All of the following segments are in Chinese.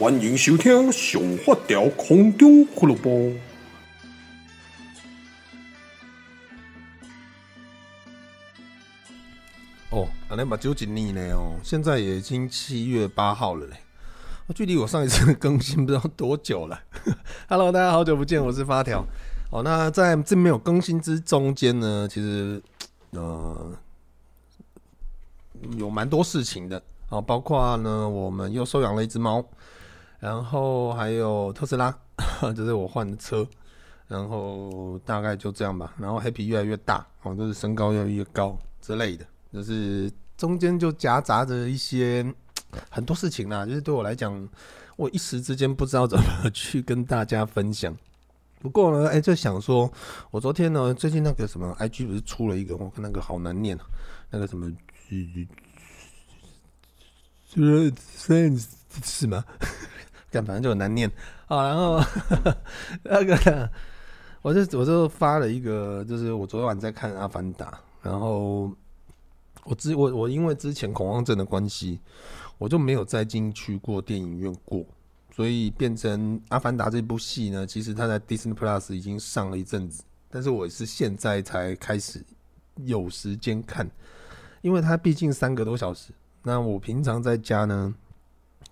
欢迎收听《上发条空中俱乐部》。哦，那你目睭一年呢？哦，现在已经七月八号了嘞。距离我上一次更新不知道多久了。Hello，大家好久不见，我是发条。哦，那在这没有更新之中间呢，其实呃有蛮多事情的。哦，包括呢，我们又收养了一只猫。然后还有特斯拉，这是我换的车，然后大概就这样吧。然后黑皮越来越大，哦，就是身高越来越高之类的，就是中间就夹杂着一些很多事情啦。就是对我来讲，我一时之间不知道怎么去跟大家分享。不过呢，哎，就想说，我昨天呢，最近那个什么，IG 不是出了一个，我看那个好难念啊，那个什么，是吗？但反正就很难念啊，然后那个，我就我就发了一个，就是我昨天晚在看《阿凡达》，然后我之我我因为之前恐慌症的关系，我就没有再进去过电影院过，所以变成《阿凡达》这部戏呢，其实它在 Disney Plus 已经上了一阵子，但是我是现在才开始有时间看，因为它毕竟三个多小时，那我平常在家呢。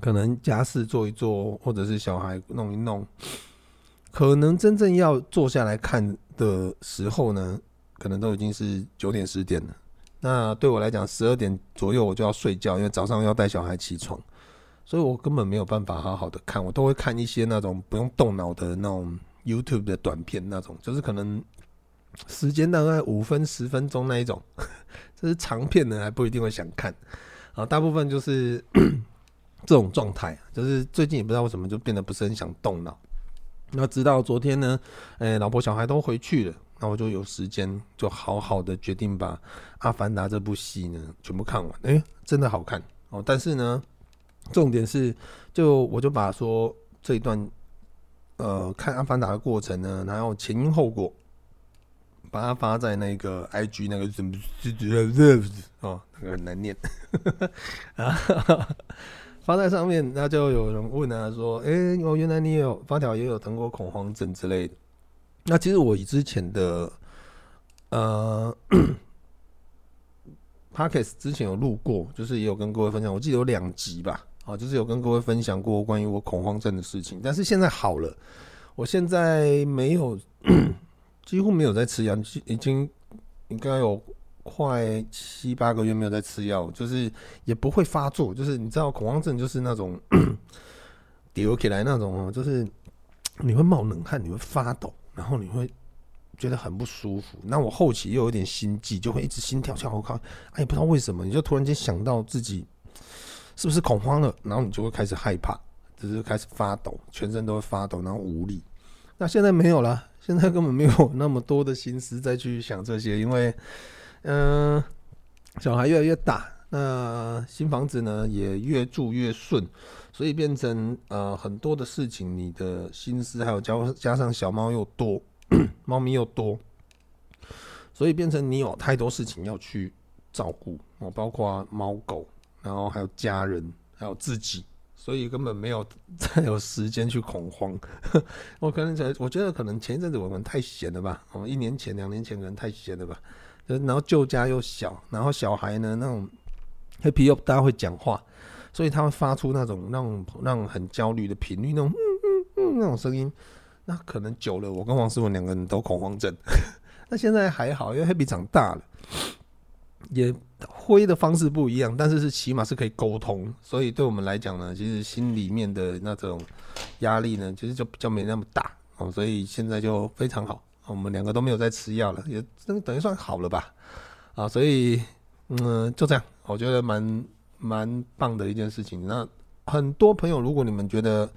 可能家事做一做，或者是小孩弄一弄，可能真正要坐下来看的时候呢，可能都已经是九点十点了。那对我来讲，十二点左右我就要睡觉，因为早上要带小孩起床，所以我根本没有办法好好的看。我都会看一些那种不用动脑的那种 YouTube 的短片，那种就是可能时间大概五分十分钟那一种，这是长片呢，还不一定会想看。啊，大部分就是。这种状态，就是最近也不知道为什么就变得不是很想动脑。那直到昨天呢，哎，老婆小孩都回去了，那我就有时间，就好好的决定把《阿凡达》这部戏呢全部看完。哎，真的好看哦！但是呢，重点是，就我就把说这一段，呃，看《阿凡达》的过程呢，然后前因后果，把它发在那个 IG 那个什么哦，那个很难念啊。发在上面，那就有人问啊，说：“哎、欸，我原来你也有发条也有得过恐慌症之类的。”那其实我以之前的呃 Podcast 之前有录过，就是也有跟各位分享，我记得有两集吧，啊，就是有跟各位分享过关于我恐慌症的事情。但是现在好了，我现在没有，几乎没有在吃药，已经应该有。快七八个月没有在吃药，就是也不会发作。就是你知道恐慌症就是那种 丢起来那种哦，就是你会冒冷汗，你会发抖，然后你会觉得很不舒服。那我后期又有点心悸，就会一直心跳跳。我靠，哎，不知道为什么，你就突然间想到自己是不是恐慌了，然后你就会开始害怕，就是开始发抖，全身都会发抖，然后无力。那现在没有了，现在根本没有那么多的心思再去想这些，因为。嗯、小孩越来越大，那新房子呢也越住越顺，所以变成呃很多的事情，你的心思还有加加上小猫又多，猫咪又多，所以变成你有太多事情要去照顾哦，包括猫狗，然后还有家人，还有自己，所以根本没有再有时间去恐慌。我可能觉，我觉得可能前一阵子我们太闲了吧，哦，一年前、两年前可能太闲了吧。然后旧家又小，然后小孩呢那种黑皮又不大会讲话，所以他会发出那种那种那种很焦虑的频率，那种嗯嗯嗯那种声音。那可能久了，我跟王思文两个人都恐慌症。那现在还好，因为黑皮长大了，也挥的方式不一样，但是是起码是可以沟通，所以对我们来讲呢，其实心里面的那种压力呢，其实就比较没那么大哦，所以现在就非常好。我们两个都没有在吃药了，也等于算好了吧？啊，所以嗯，就这样，我觉得蛮蛮棒的一件事情。那很多朋友，如果你们觉得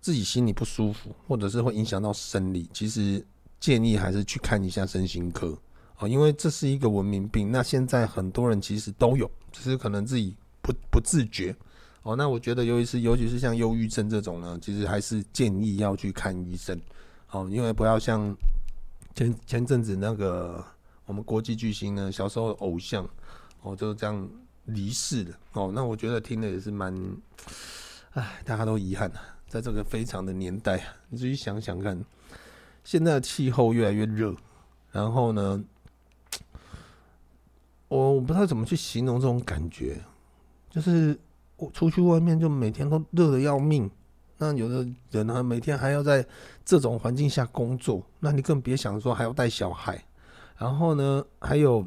自己心里不舒服，或者是会影响到生理，其实建议还是去看一下身心科啊，因为这是一个文明病。那现在很多人其实都有，只是可能自己不不自觉哦。那我觉得，尤其是尤其是像忧郁症这种呢，其实还是建议要去看医生哦，因为不要像。前前阵子那个我们国际巨星呢，小时候偶像哦，就这样离世了哦。那我觉得听的也是蛮唉，大家都遗憾啊，在这个非常的年代啊，你自己想想看，现在的气候越来越热，然后呢，我我不知道怎么去形容这种感觉，就是我出去外面就每天都热的要命，那有的人呢，每天还要在这种环境下工作，那你更别想说还要带小孩，然后呢，还有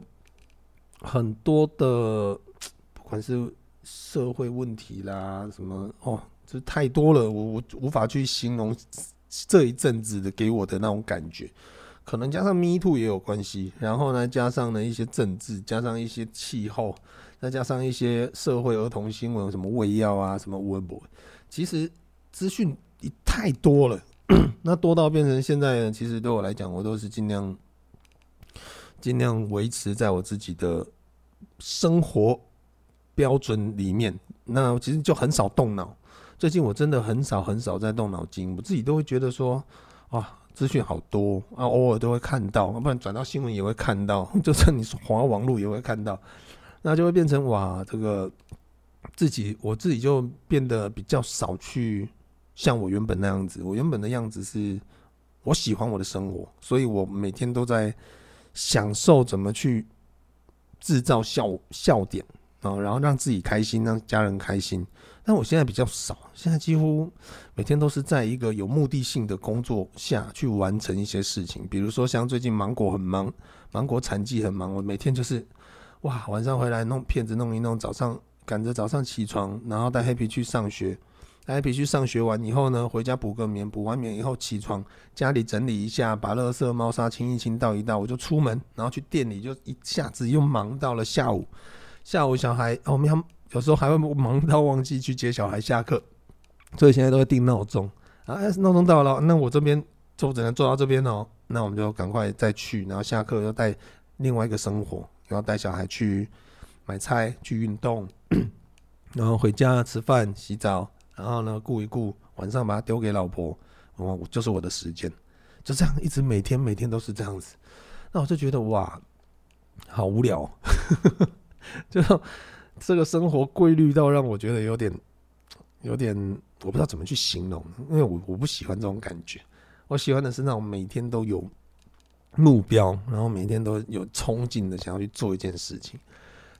很多的，不管是。社会问题啦，什么哦，这太多了，我我无法去形容这一阵子的给我的那种感觉，可能加上 Me Too 也有关系，然后呢，加上呢一些政治，加上一些气候，再加上一些社会儿童新闻，什么喂药啊，什么微博，其实资讯太多了，那多到变成现在，其实对我来讲，我都是尽量尽量维持在我自己的生活。标准里面，那其实就很少动脑。最近我真的很少很少在动脑筋，我自己都会觉得说，哇，资讯好多啊，偶尔都会看到，不然转到新闻也会看到，就算你滑网络也会看到，那就会变成哇，这个自己我自己就变得比较少去像我原本那样子。我原本的样子是我喜欢我的生活，所以我每天都在享受怎么去制造笑笑点。啊，然后让自己开心，让家人开心。但我现在比较少，现在几乎每天都是在一个有目的性的工作下去完成一些事情。比如说，像最近芒果很忙，芒果产季很忙，我每天就是哇，晚上回来弄片子弄一弄，早上赶着早上起床，然后带黑皮去上学，带黑皮去上学完以后呢，回家补个眠，补完眠以后起床，家里整理一下，把垃圾、猫砂清一清，倒一倒，我就出门，然后去店里，就一下子又忙到了下午。下午小孩，我们要有时候还会忙到忘记去接小孩下课，所以现在都会定闹钟啊。闹钟到了，那我这边就只能做到这边哦。那我们就赶快再去，然后下课又带另外一个生活，然后带小孩去买菜、去运动，然后回家吃饭、洗澡，然后呢顾一顾，晚上把它丢给老婆，我就是我的时间，就这样一直每天每天都是这样子。那我就觉得哇，好无聊。就这个生活规律到让我觉得有点，有点我不知道怎么去形容，因为我我不喜欢这种感觉，我喜欢的是那种每天都有目标，然后每天都有冲劲的想要去做一件事情。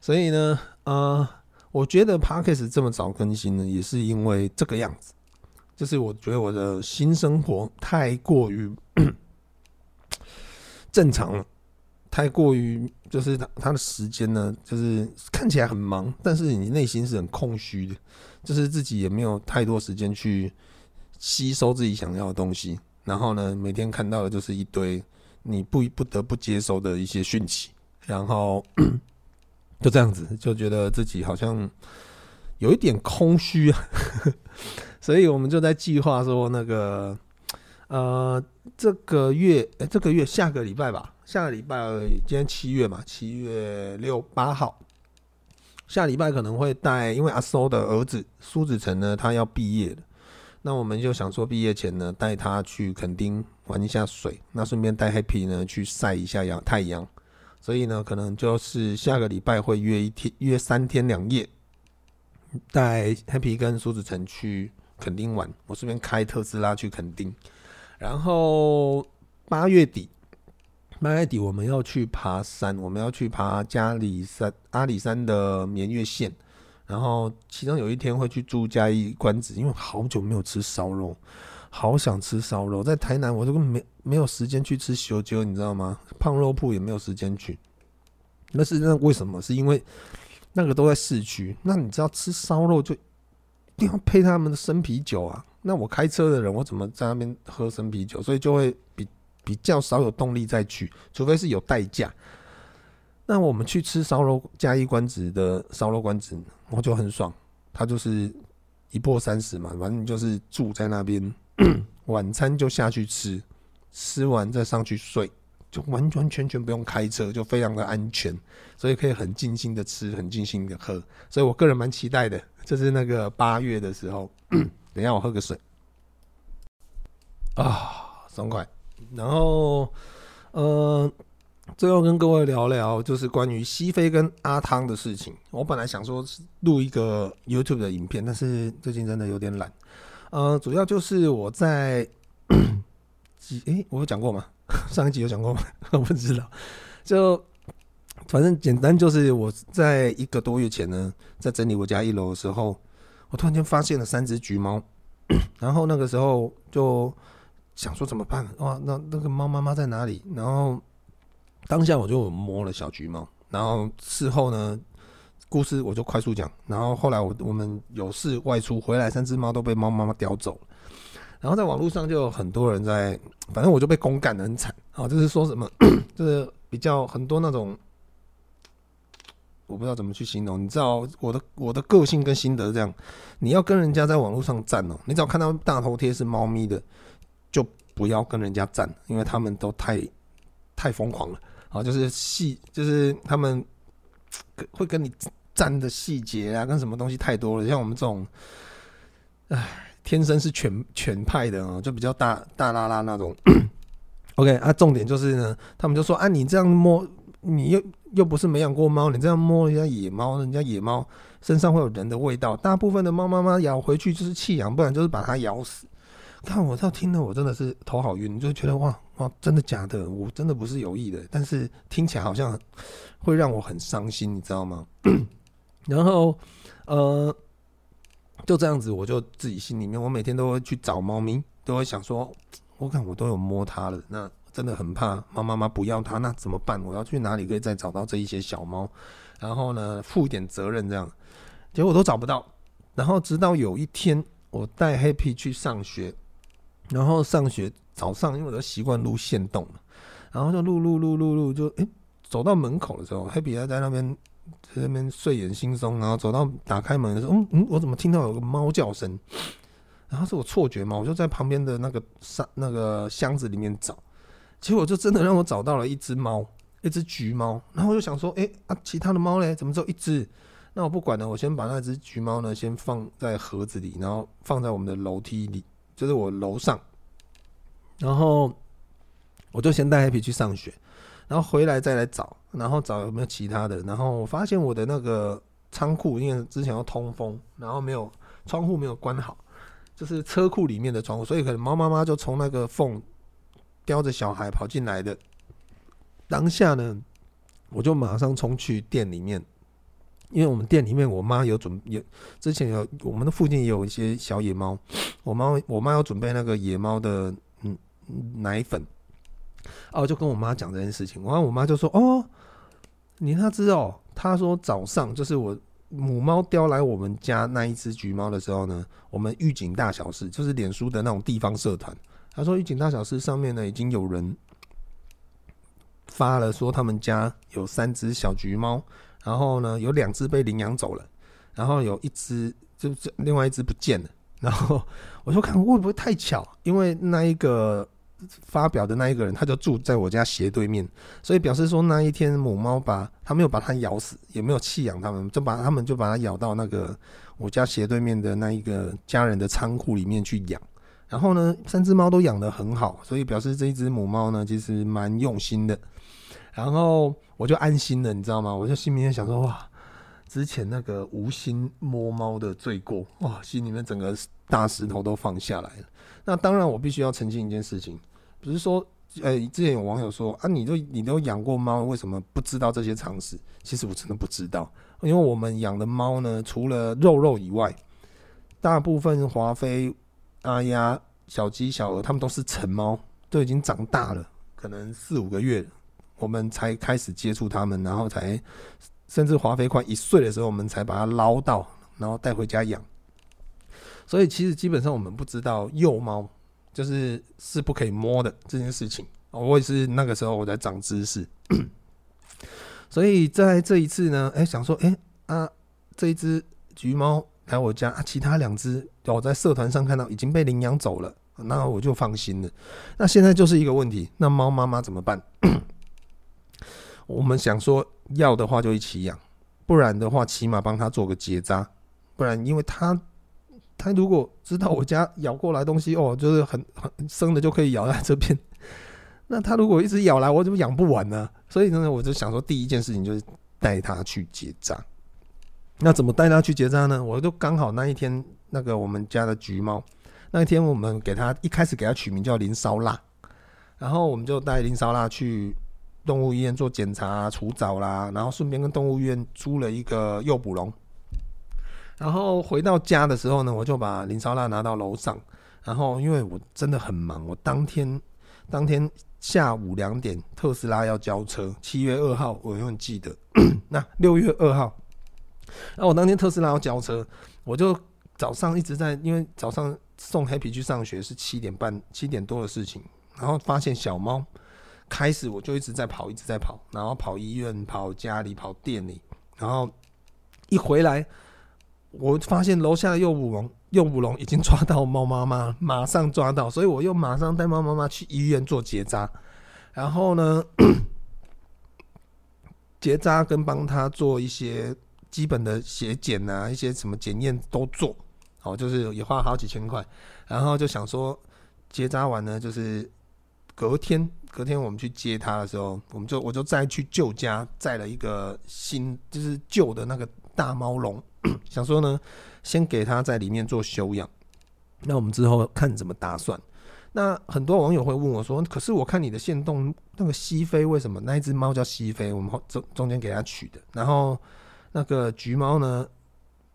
所以呢，呃，我觉得 Podcast 这么早更新呢，也是因为这个样子，就是我觉得我的新生活太过于 正常了。太过于就是他他的时间呢，就是看起来很忙，但是你内心是很空虚的，就是自己也没有太多时间去吸收自己想要的东西。然后呢，每天看到的就是一堆你不不得不接收的一些讯息，然后就这样子就觉得自己好像有一点空虚啊。所以我们就在计划说那个呃这个月哎、欸、这个月下个礼拜吧。下个礼拜，今天七月嘛，七月六八号，下礼拜可能会带，因为阿苏的儿子苏子成呢，他要毕业了，那我们就想说毕业前呢，带他去垦丁玩一下水，那顺便带 Happy 呢去晒一下阳太阳，所以呢，可能就是下个礼拜会约一天，约三天两夜，带 Happy 跟苏子成去垦丁玩，我顺便开特斯拉去垦丁，然后八月底。八月底我们要去爬山，我们要去爬嘉里山、阿里山的绵月线，然后其中有一天会去住嘉义关子，因为好久没有吃烧肉，好想吃烧肉。在台南我都没没有时间去吃修酒，你知道吗？胖肉铺也没有时间去。那是那为什么？是因为那个都在市区，那你知道吃烧肉就一定要配他们的生啤酒啊。那我开车的人，我怎么在那边喝生啤酒？所以就会比。比较少有动力再去，除非是有代驾。那我们去吃烧肉，加一关子的烧肉关子，我就很爽。他就是一破三十嘛，反正就是住在那边，晚餐就下去吃，吃完再上去睡，就完完全全不用开车，就非常的安全，所以可以很尽兴的吃，很尽兴的喝。所以我个人蛮期待的，就是那个八月的时候，等一下我喝个水啊，爽快。然后，呃，最后跟各位聊聊，就是关于西非跟阿汤的事情。我本来想说录一个 YouTube 的影片，但是最近真的有点懒。呃，主要就是我在几诶、我有讲过吗？上一集有讲过吗？我不知道。就反正简单，就是我在一个多月前呢，在整理我家一楼的时候，我突然间发现了三只橘猫，然后那个时候就想说怎么办？哇，那那个猫妈妈在哪里？然后。当下我就摸了小橘猫，然后事后呢，故事我就快速讲。然后后来我我们有事外出回来，三只猫都被猫妈妈叼走了。然后在网络上就有很多人在，反正我就被公干得很惨啊！就是说什么，就是比较很多那种，我不知道怎么去形容。你知道我的我的个性跟心得这样，你要跟人家在网络上战哦，你只要看到大头贴是猫咪的，就不要跟人家战，因为他们都太太疯狂了。好，就是细，就是他们会跟你站的细节啊，跟什么东西太多了。像我们这种，唉，天生是犬犬派的哦，就比较大大拉拉那种。OK，啊，重点就是呢，他们就说啊，你这样摸，你又又不是没养过猫，你这样摸人家野猫，人家野猫身上会有人的味道。大部分的猫妈妈咬回去就是弃养，不然就是把它咬死。看我这听的，我真的是头好晕，就觉得哇哇，真的假的？我真的不是有意的，但是听起来好像会让我很伤心，你知道吗？然后呃，就这样子，我就自己心里面，我每天都会去找猫咪，都会想说，我看我都有摸它了，那真的很怕猫妈妈不要它，那怎么办？我要去哪里可以再找到这一些小猫？然后呢，负一点责任这样，结果都找不到。然后直到有一天，我带 Happy 去上学。然后上学早上，因为我都习惯录线动嘛，然后就录录录录录，就诶走到门口的时候，Happy 还在那边在那边睡眼惺忪，然后走到打开门的时候，嗯嗯，我怎么听到有个猫叫声？然后是我错觉嘛？我就在旁边的那个箱那个箱子里面找，结果就真的让我找到了一只猫，一只橘猫。然后我就想说，诶啊，其他的猫嘞，怎么只有一只？那我不管了，我先把那只橘猫呢先放在盒子里，然后放在我们的楼梯里。就是我楼上，然后我就先带 Happy 去上学，然后回来再来找，然后找有没有其他的。然后我发现我的那个仓库，因为之前要通风，然后没有窗户没有关好，就是车库里面的窗户，所以可能猫妈妈就从那个缝叼着小孩跑进来的。当下呢，我就马上冲去店里面。因为我们店里面，我妈有准有之前有我们的附近也有一些小野猫，我妈我妈要准备那个野猫的嗯奶粉，哦，就跟我妈讲这件事情，然后我妈就说哦，你那只哦，她说早上就是我母猫叼来我们家那一只橘猫的时候呢，我们预警大小事就是脸书的那种地方社团，她说预警大小事上面呢已经有人发了说他们家有三只小橘猫。然后呢，有两只被领养走了，然后有一只就是另外一只不见了。然后我就看会不会太巧，因为那一个发表的那一个人，他就住在我家斜对面，所以表示说那一天母猫把他没有把它咬死，也没有弃养他们，就把他们就把它咬到那个我家斜对面的那一个家人的仓库里面去养。然后呢，三只猫都养得很好，所以表示这一只母猫呢其实蛮用心的。然后我就安心了，你知道吗？我就心里面想说，哇，之前那个无心摸猫的罪过，哇，心里面整个大石头都放下来了。那当然，我必须要澄清一件事情，不是说，呃、之前有网友说啊，你都你都养过猫，为什么不知道这些常识？其实我真的不知道，因为我们养的猫呢，除了肉肉以外，大部分华妃、阿鸭、小鸡、小鹅，它们都是成猫，都已经长大了，可能四五个月。我们才开始接触它们，然后才甚至华妃快一岁的时候，我们才把它捞到，然后带回家养。所以其实基本上我们不知道幼猫就是是不可以摸的这件事情。我也是那个时候我在长知识。所以在这一次呢，哎，想说，哎啊，这一只橘猫来我家，啊，其他两只我在社团上看到已经被领养走了，那我就放心了。那现在就是一个问题，那猫妈妈怎么办？我们想说要的话就一起养，不然的话起码帮他做个结扎，不然因为他他如果知道我家咬过来东西哦，就是很很生的就可以咬在这边，那它如果一直咬来，我怎么养不完呢？所以呢，我就想说，第一件事情就是带它去结扎。那怎么带它去结扎呢？我就刚好那一天，那个我们家的橘猫，那一天我们给它一开始给它取名叫林烧腊，然后我们就带林烧腊去动物医院做检查、除蚤啦，然后顺便跟动物医院租了一个诱捕笼。然后回到家的时候呢，我就把林烧腊拿到楼上。然后因为我真的很忙，我当天当天下午两点特斯拉要交车，七月二号我永远记得。那六月二号，那我当天特斯拉要交车，我就早上一直在，因为早上送黑皮去上学是七点半七点多的事情，然后发现小猫开始我就一直在跑，一直在跑，然后跑医院、跑家里、跑店里，然后一回来。我发现楼下的诱捕笼，诱捕笼已经抓到猫妈妈，马上抓到，所以我又马上带猫妈妈去医院做结扎，然后呢，结扎跟帮他做一些基本的血检啊，一些什么检验都做，哦，就是也花好几千块，然后就想说结扎完呢，就是隔天，隔天我们去接他的时候，我们就我就再去旧家载了一个新，就是旧的那个大猫笼。想说呢，先给他在里面做休养，那我们之后看怎么打算。那很多网友会问我说：“可是我看你的线动那个西非为什么那一只猫叫西非？我们后中中间给他取的。然后那个橘猫呢，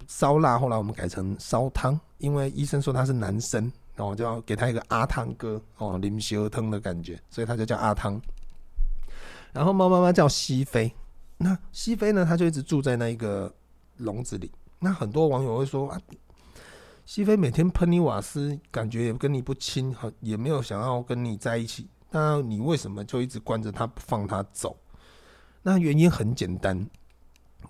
烧腊后来我们改成烧汤，因为医生说他是男生，然后就要给他一个阿汤哥哦，啉烧汤的感觉，所以他就叫阿汤。然后猫妈妈叫西非，那西非呢，他就一直住在那一个。笼子里，那很多网友会说啊，西非每天喷你瓦斯，感觉也跟你不亲，很也没有想要跟你在一起，那你为什么就一直关着他不放他走？那原因很简单，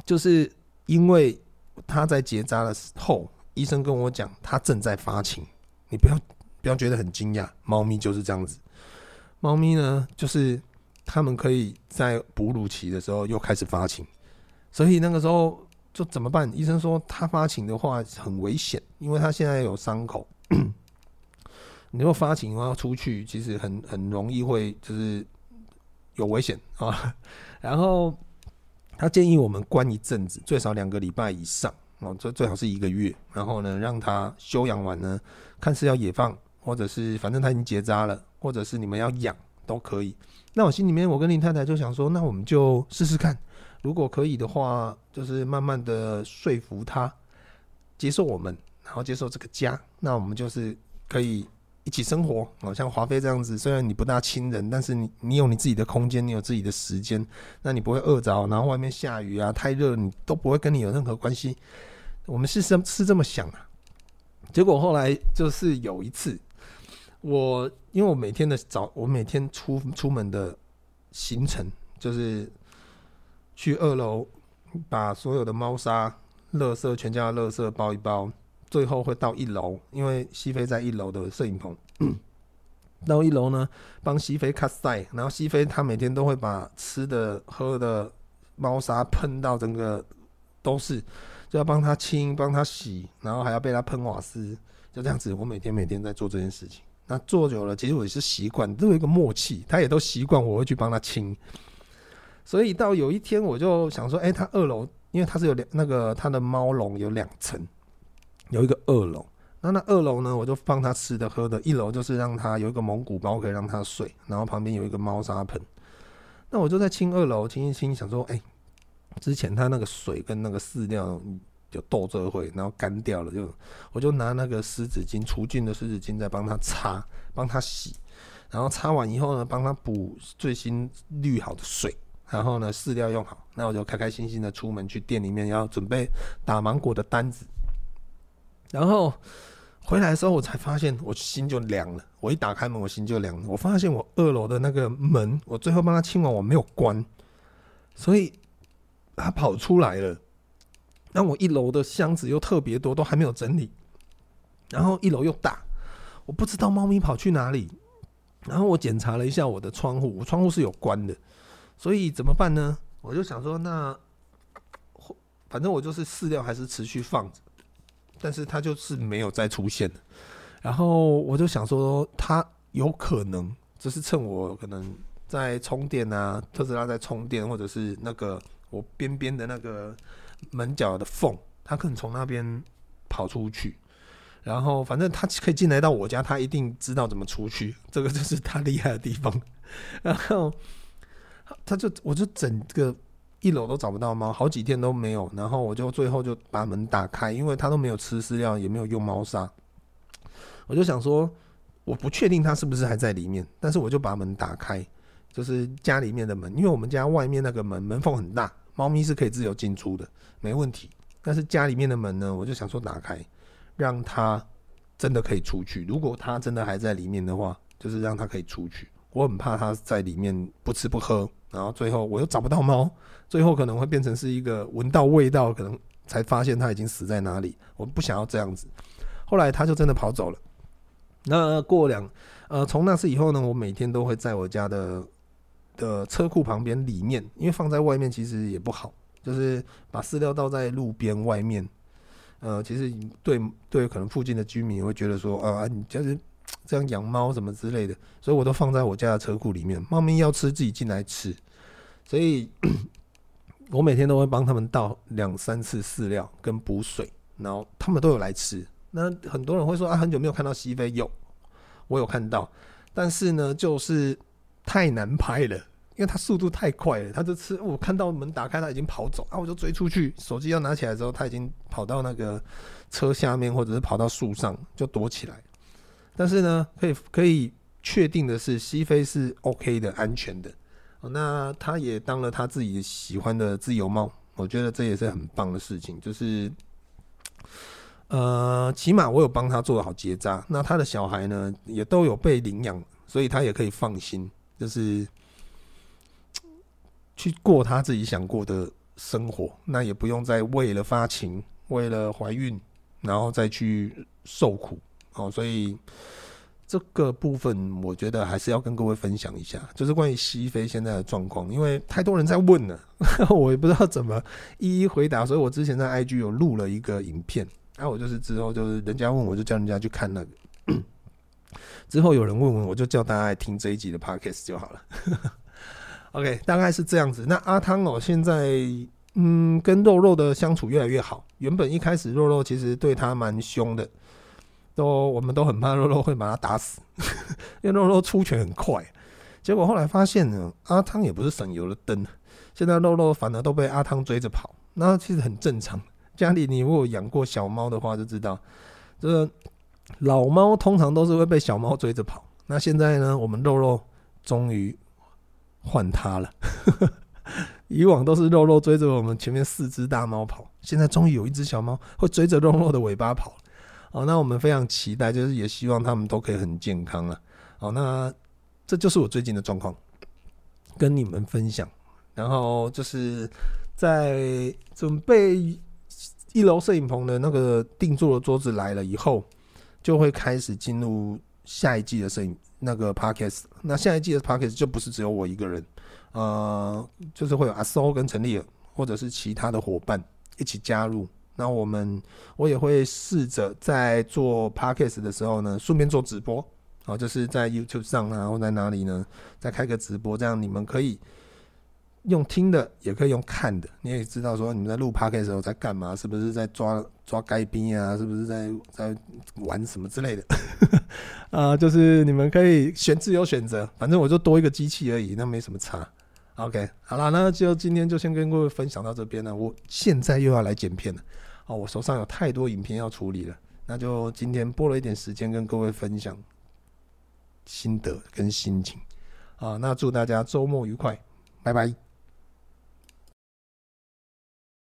就是因为他在结扎的时候，医生跟我讲他正在发情，你不要不要觉得很惊讶，猫咪就是这样子，猫咪呢就是他们可以在哺乳期的时候又开始发情，所以那个时候。就怎么办？医生说他发情的话很危险，因为他现在有伤口。你如果发情的话出去，其实很很容易会就是有危险 啊。然后他建议我们关一阵子，最少两个礼拜以上哦，最最好是一个月。然后呢，让他休养完呢，看是要野放，或者是反正他已经结扎了，或者是你们要养都可以。那我心里面，我跟林太太就想说，那我们就试试看。如果可以的话，就是慢慢的说服他接受我们，然后接受这个家，那我们就是可以一起生活。好像华妃这样子，虽然你不大亲人，但是你你有你自己的空间，你有自己的时间，那你不会饿着，然后外面下雨啊，太热，你都不会跟你有任何关系。我们是是是这么想啊。结果后来就是有一次，我因为我每天的早，我每天出出门的行程就是。去二楼把所有的猫砂、垃圾、全家的垃圾包一包，最后会到一楼，因为西飞在一楼的摄影棚。到一楼呢，帮西非卡塞，然后西飞他每天都会把吃的、喝的猫砂喷到整个都是，就要帮他清、帮他洗，然后还要被他喷瓦斯，就这样子。我每天每天在做这件事情，那做久了，其实我也是习惯，都有一个默契，他也都习惯我会去帮他清。所以到有一天，我就想说，哎、欸，他二楼，因为他是有两那个他的猫笼有两层，有一个二楼。那那二楼呢，我就放他吃的喝的，一楼就是让他有一个蒙古包可以让他睡，然后旁边有一个猫砂盆。那我就在清二楼，清一清，想说，哎、之前他那个水跟那个饲料有斗这会，然后干掉了，就我就拿那个湿纸巾除菌的湿纸巾在帮他擦，帮他洗，然后擦完以后呢，帮他补最新滤好的水。然后呢，饲料用好，那我就开开心心的出门去店里面要准备打芒果的单子。然后回来的时候，我才发现我心就凉了。我一打开门，我心就凉了。我发现我二楼的那个门，我最后帮他清完，我没有关，所以他跑出来了。那我一楼的箱子又特别多，都还没有整理。然后一楼又大，我不知道猫咪跑去哪里。然后我检查了一下我的窗户，我窗户是有关的。所以怎么办呢？我就想说，那反正我就是饲料还是持续放着，但是它就是没有再出现。然后我就想说，它有可能就是趁我可能在充电啊，特斯拉在充电，或者是那个我边边的那个门角的缝，它可能从那边跑出去。然后反正他可以进来到我家，他一定知道怎么出去，这个就是他厉害的地方。然后他就我就整个一楼都找不到猫，好几天都没有。然后我就最后就把门打开，因为他都没有吃饲料，也没有用猫砂。我就想说，我不确定他是不是还在里面，但是我就把门打开，就是家里面的门，因为我们家外面那个门门缝很大，猫咪是可以自由进出的，没问题。但是家里面的门呢，我就想说打开。让它真的可以出去。如果它真的还在里面的话，就是让它可以出去。我很怕它在里面不吃不喝，然后最后我又找不到猫，最后可能会变成是一个闻到味道，可能才发现它已经死在哪里。我不想要这样子。后来它就真的跑走了。那过两呃，从那次以后呢，我每天都会在我家的的车库旁边里面，因为放在外面其实也不好，就是把饲料倒在路边外面。呃，其实对对，可能附近的居民会觉得说，啊，你就是这样养猫什么之类的，所以我都放在我家的车库里面。猫咪要吃自己进来吃，所以 我每天都会帮他们倒两三次饲料跟补水，然后他们都有来吃。那很多人会说啊，很久没有看到西非，有，我有看到，但是呢，就是太难拍了。因为它速度太快了，它这次我看到门打开，它已经跑走啊，我就追出去，手机要拿起来之后，它已经跑到那个车下面，或者是跑到树上就躲起来。但是呢，可以可以确定的是，西非是 OK 的，安全的。那他也当了他自己喜欢的自由猫，我觉得这也是很棒的事情。就是呃，起码我有帮他做好结扎，那他的小孩呢也都有被领养，所以他也可以放心，就是。去过他自己想过的生活，那也不用再为了发情、为了怀孕，然后再去受苦哦。所以这个部分，我觉得还是要跟各位分享一下，就是关于西非现在的状况，因为太多人在问了，我也不知道怎么一一回答。所以我之前在 IG 有录了一个影片，然后我就是之后就是人家问我就叫人家去看那个，之后有人问我，我就叫大家来听这一集的 Podcast 就好了。OK，大概是这样子。那阿汤哦，现在嗯，跟肉肉的相处越来越好。原本一开始肉肉其实对他蛮凶的，都我们都很怕肉肉会把他打死，因为肉肉出拳很快。结果后来发现呢，阿汤也不是省油的灯，现在肉肉反而都被阿汤追着跑。那其实很正常。家里你如果养过小猫的话，就知道这老猫通常都是会被小猫追着跑。那现在呢，我们肉肉终于。换他了，以往都是肉肉追着我们前面四只大猫跑，现在终于有一只小猫会追着肉肉的尾巴跑。哦，那我们非常期待，就是也希望他们都可以很健康啊。好，那这就是我最近的状况，跟你们分享。然后就是在准备一楼摄影棚的那个定做的桌子来了以后，就会开始进入下一季的摄影。那个 podcast，那下一季的 podcast 就不是只有我一个人，呃，就是会有阿苏跟陈立尔，或者是其他的伙伴一起加入。那我们我也会试着在做 podcast 的时候呢，顺便做直播，啊，就是在 YouTube 上啊，或在哪里呢，再开个直播，这样你们可以。用听的也可以用看的，你也知道说你们在录 Podcast 的时候在干嘛，是不是在抓抓该兵啊？是不是在在玩什么之类的？啊，就是你们可以选自由选择，反正我就多一个机器而已，那没什么差。OK，好了，那就今天就先跟各位分享到这边了。我现在又要来剪片了，哦，我手上有太多影片要处理了，那就今天播了一点时间跟各位分享心得跟心情。啊，那祝大家周末愉快，拜拜。